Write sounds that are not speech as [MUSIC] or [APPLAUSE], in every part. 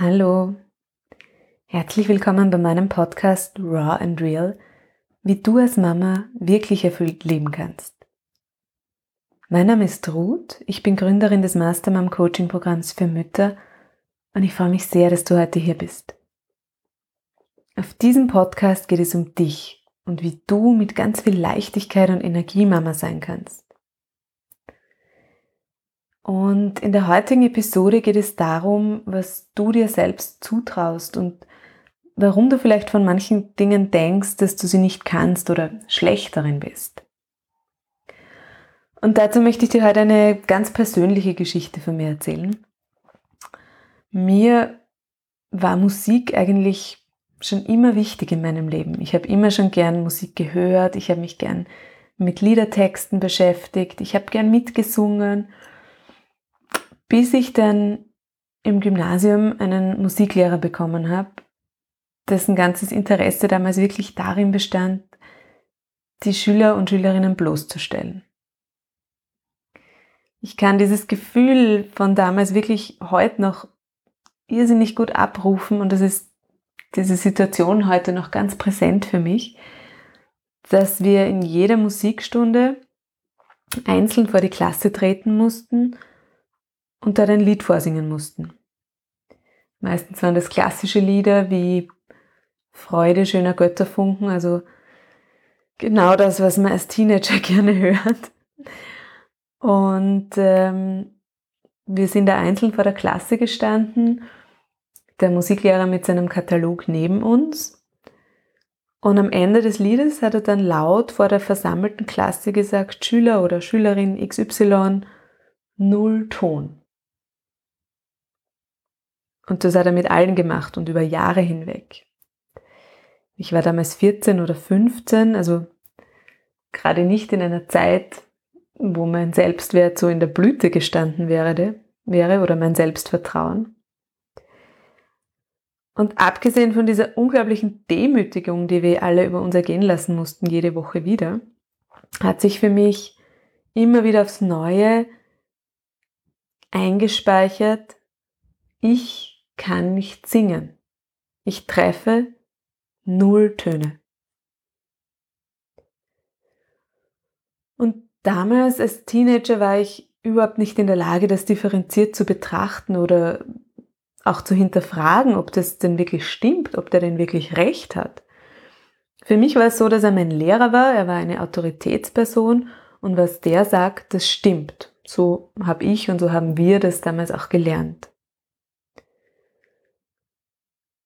Hallo, herzlich willkommen bei meinem Podcast Raw and Real, wie du als Mama wirklich erfüllt leben kannst. Mein Name ist Ruth, ich bin Gründerin des Mastermom Coaching Programms für Mütter und ich freue mich sehr, dass du heute hier bist. Auf diesem Podcast geht es um dich und wie du mit ganz viel Leichtigkeit und Energie Mama sein kannst. Und in der heutigen Episode geht es darum, was du dir selbst zutraust und warum du vielleicht von manchen Dingen denkst, dass du sie nicht kannst oder schlecht darin bist. Und dazu möchte ich dir heute eine ganz persönliche Geschichte von mir erzählen. Mir war Musik eigentlich schon immer wichtig in meinem Leben. Ich habe immer schon gern Musik gehört, ich habe mich gern mit Liedertexten beschäftigt, ich habe gern mitgesungen bis ich dann im Gymnasium einen Musiklehrer bekommen habe, dessen ganzes Interesse damals wirklich darin bestand, die Schüler und Schülerinnen bloßzustellen. Ich kann dieses Gefühl von damals wirklich heute noch irrsinnig gut abrufen und das ist diese Situation heute noch ganz präsent für mich, dass wir in jeder Musikstunde einzeln vor die Klasse treten mussten und dort ein Lied vorsingen mussten. Meistens waren das klassische Lieder wie Freude schöner Götterfunken, also genau das, was man als Teenager [LAUGHS] gerne hört. Und ähm, wir sind da einzeln vor der Klasse gestanden, der Musiklehrer mit seinem Katalog neben uns. Und am Ende des Liedes hat er dann laut vor der versammelten Klasse gesagt, Schüler oder Schülerin XY, null Ton. Und das hat er mit allen gemacht und über Jahre hinweg. Ich war damals 14 oder 15, also gerade nicht in einer Zeit, wo mein Selbstwert so in der Blüte gestanden wäre, wäre oder mein Selbstvertrauen. Und abgesehen von dieser unglaublichen Demütigung, die wir alle über uns ergehen lassen mussten, jede Woche wieder, hat sich für mich immer wieder aufs Neue eingespeichert, ich kann nicht singen. Ich treffe null Töne. Und damals als Teenager war ich überhaupt nicht in der Lage, das differenziert zu betrachten oder auch zu hinterfragen, ob das denn wirklich stimmt, ob der denn wirklich recht hat. Für mich war es so, dass er mein Lehrer war, er war eine Autoritätsperson und was der sagt, das stimmt. So habe ich und so haben wir das damals auch gelernt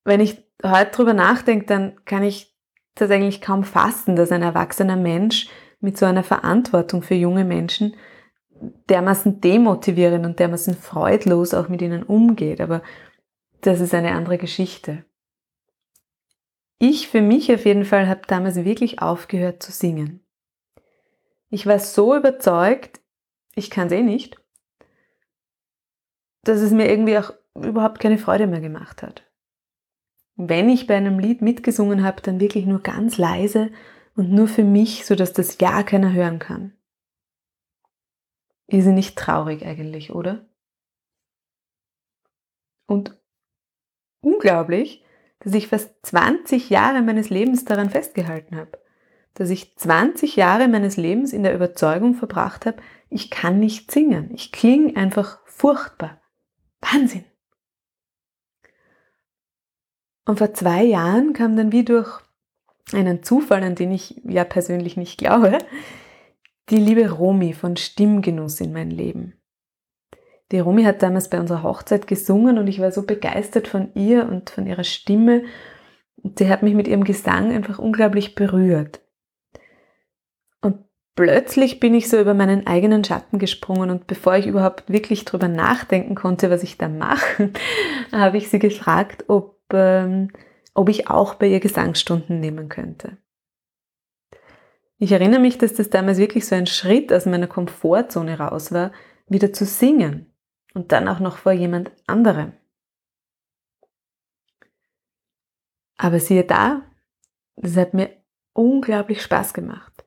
wenn ich heute drüber nachdenke, dann kann ich das eigentlich kaum fassen, dass ein erwachsener Mensch mit so einer Verantwortung für junge Menschen dermaßen demotivierend und dermaßen freudlos auch mit ihnen umgeht. Aber das ist eine andere Geschichte. Ich für mich auf jeden Fall habe damals wirklich aufgehört zu singen. Ich war so überzeugt, ich kann es eh nicht, dass es mir irgendwie auch überhaupt keine Freude mehr gemacht hat wenn ich bei einem Lied mitgesungen habe, dann wirklich nur ganz leise und nur für mich, sodass das ja keiner hören kann. Ist sie nicht traurig eigentlich, oder? Und unglaublich, dass ich fast 20 Jahre meines Lebens daran festgehalten habe. Dass ich 20 Jahre meines Lebens in der Überzeugung verbracht habe, ich kann nicht singen. Ich klinge einfach furchtbar. Wahnsinn. Und vor zwei Jahren kam dann wie durch einen Zufall, an den ich ja persönlich nicht glaube, die liebe Romi von Stimmgenuss in mein Leben. Die Romi hat damals bei unserer Hochzeit gesungen und ich war so begeistert von ihr und von ihrer Stimme. Und sie hat mich mit ihrem Gesang einfach unglaublich berührt. Und plötzlich bin ich so über meinen eigenen Schatten gesprungen und bevor ich überhaupt wirklich drüber nachdenken konnte, was ich da mache, [LAUGHS] habe ich sie gefragt, ob ähm, ob ich auch bei ihr Gesangsstunden nehmen könnte. Ich erinnere mich, dass das damals wirklich so ein Schritt aus meiner Komfortzone raus war, wieder zu singen und dann auch noch vor jemand anderem. Aber siehe da, das hat mir unglaublich Spaß gemacht.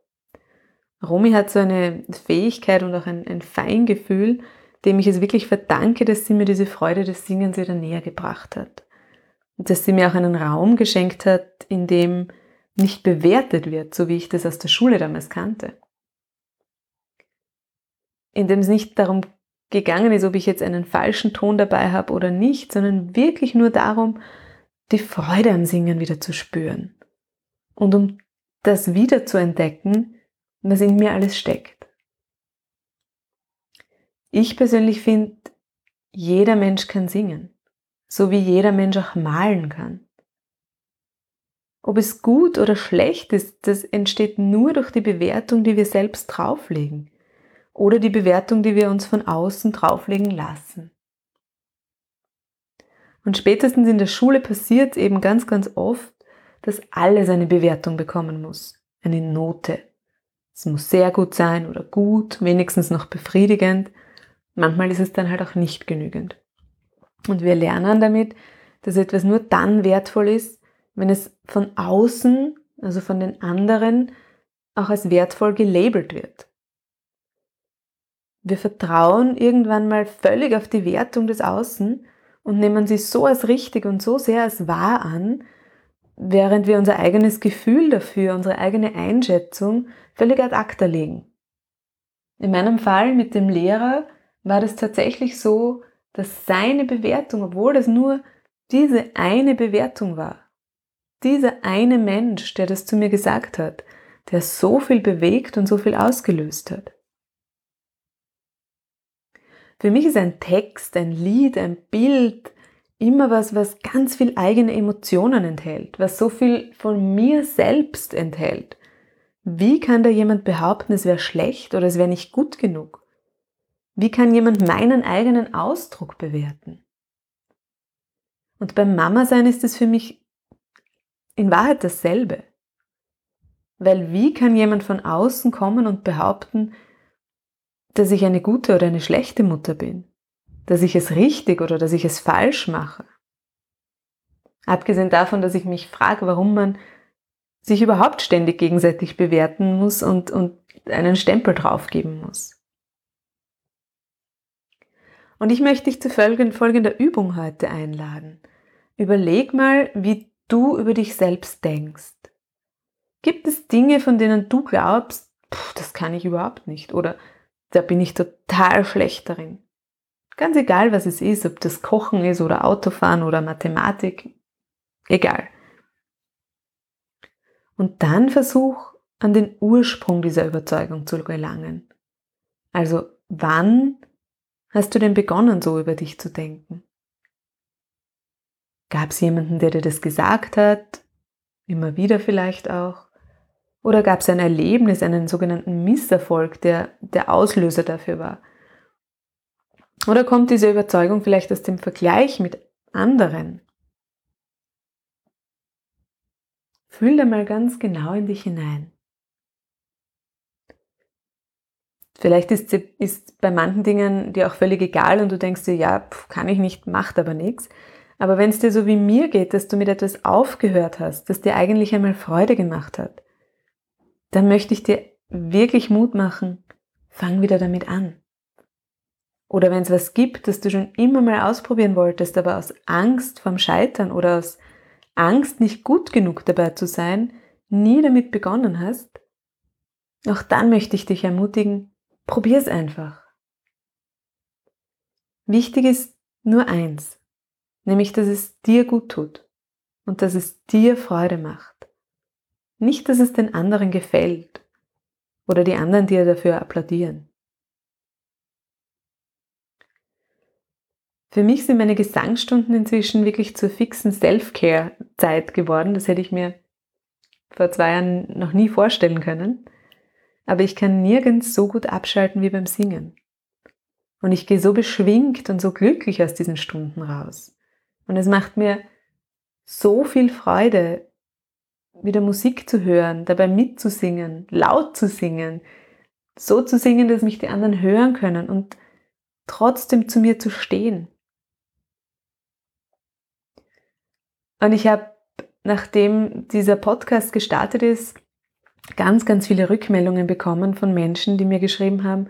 Romy hat so eine Fähigkeit und auch ein, ein Feingefühl, dem ich es wirklich verdanke, dass sie mir diese Freude des Singens wieder näher gebracht hat. Und dass sie mir auch einen Raum geschenkt hat, in dem nicht bewertet wird, so wie ich das aus der Schule damals kannte. In dem es nicht darum gegangen ist, ob ich jetzt einen falschen Ton dabei habe oder nicht, sondern wirklich nur darum, die Freude am Singen wieder zu spüren und um das wieder zu entdecken, was in mir alles steckt. Ich persönlich finde, jeder Mensch kann singen, so wie jeder Mensch auch malen kann. Ob es gut oder schlecht ist, das entsteht nur durch die Bewertung, die wir selbst drauflegen oder die Bewertung, die wir uns von außen drauflegen lassen. Und spätestens in der Schule passiert eben ganz, ganz oft, dass alles eine Bewertung bekommen muss, eine Note. Es muss sehr gut sein oder gut, wenigstens noch befriedigend. Manchmal ist es dann halt auch nicht genügend. Und wir lernen damit, dass etwas nur dann wertvoll ist, wenn es von außen, also von den anderen, auch als wertvoll gelabelt wird. Wir vertrauen irgendwann mal völlig auf die Wertung des Außen und nehmen sie so als richtig und so sehr als wahr an, während wir unser eigenes Gefühl dafür, unsere eigene Einschätzung völlig ad acta legen. In meinem Fall mit dem Lehrer war das tatsächlich so, dass seine Bewertung, obwohl das nur diese eine Bewertung war, dieser eine Mensch, der das zu mir gesagt hat, der so viel bewegt und so viel ausgelöst hat. Für mich ist ein Text, ein Lied, ein Bild immer was, was ganz viel eigene Emotionen enthält, was so viel von mir selbst enthält. Wie kann da jemand behaupten, es wäre schlecht oder es wäre nicht gut genug? Wie kann jemand meinen eigenen Ausdruck bewerten? Und beim Mama sein ist es für mich in Wahrheit dasselbe. Weil wie kann jemand von außen kommen und behaupten, dass ich eine gute oder eine schlechte Mutter bin? Dass ich es richtig oder dass ich es falsch mache? Abgesehen davon, dass ich mich frage, warum man sich überhaupt ständig gegenseitig bewerten muss und, und einen Stempel draufgeben muss. Und ich möchte dich zu folgender Übung heute einladen. Überleg mal, wie du über dich selbst denkst. Gibt es Dinge, von denen du glaubst, das kann ich überhaupt nicht oder da bin ich total schlecht darin? Ganz egal, was es ist, ob das Kochen ist oder Autofahren oder Mathematik, egal. Und dann versuch an den Ursprung dieser Überzeugung zu gelangen. Also wann hast du denn begonnen, so über dich zu denken? Gab es jemanden, der dir das gesagt hat? Immer wieder vielleicht auch? Oder gab es ein Erlebnis, einen sogenannten Misserfolg, der der Auslöser dafür war? Oder kommt diese Überzeugung vielleicht aus dem Vergleich mit anderen? Fühl da mal ganz genau in dich hinein. Vielleicht ist, ist bei manchen Dingen dir auch völlig egal und du denkst dir, ja, kann ich nicht, macht aber nichts. Aber wenn es dir so wie mir geht, dass du mit etwas aufgehört hast, das dir eigentlich einmal Freude gemacht hat, dann möchte ich dir wirklich Mut machen, fang wieder damit an. Oder wenn es was gibt, das du schon immer mal ausprobieren wolltest, aber aus Angst vorm Scheitern oder aus Angst, nicht gut genug dabei zu sein, nie damit begonnen hast, auch dann möchte ich dich ermutigen, probier es einfach. Wichtig ist nur eins, nämlich dass es dir gut tut und dass es dir Freude macht. Nicht, dass es den anderen gefällt oder die anderen dir dafür applaudieren. Für mich sind meine Gesangsstunden inzwischen wirklich zur fixen Self-Care-Zeit geworden. Das hätte ich mir vor zwei Jahren noch nie vorstellen können. Aber ich kann nirgends so gut abschalten wie beim Singen. Und ich gehe so beschwingt und so glücklich aus diesen Stunden raus. Und es macht mir so viel Freude, wieder Musik zu hören, dabei mitzusingen, laut zu singen, so zu singen, dass mich die anderen hören können und trotzdem zu mir zu stehen. Und ich habe, nachdem dieser Podcast gestartet ist, ganz, ganz viele Rückmeldungen bekommen von Menschen, die mir geschrieben haben,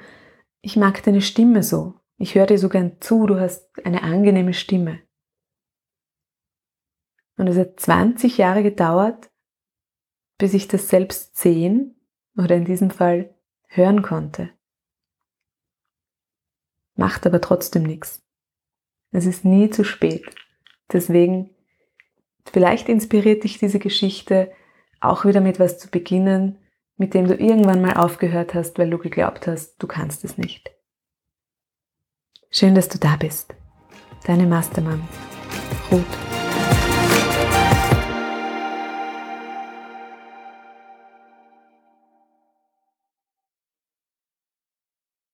ich mag deine Stimme so. Ich höre dir so gern zu, du hast eine angenehme Stimme. Und es hat 20 Jahre gedauert, bis ich das selbst sehen oder in diesem Fall hören konnte. Macht aber trotzdem nichts. Es ist nie zu spät. Deswegen, vielleicht inspiriert dich diese Geschichte auch wieder mit was zu beginnen, mit dem du irgendwann mal aufgehört hast, weil du geglaubt hast, du kannst es nicht. Schön, dass du da bist. Deine Mastermann, Ruth.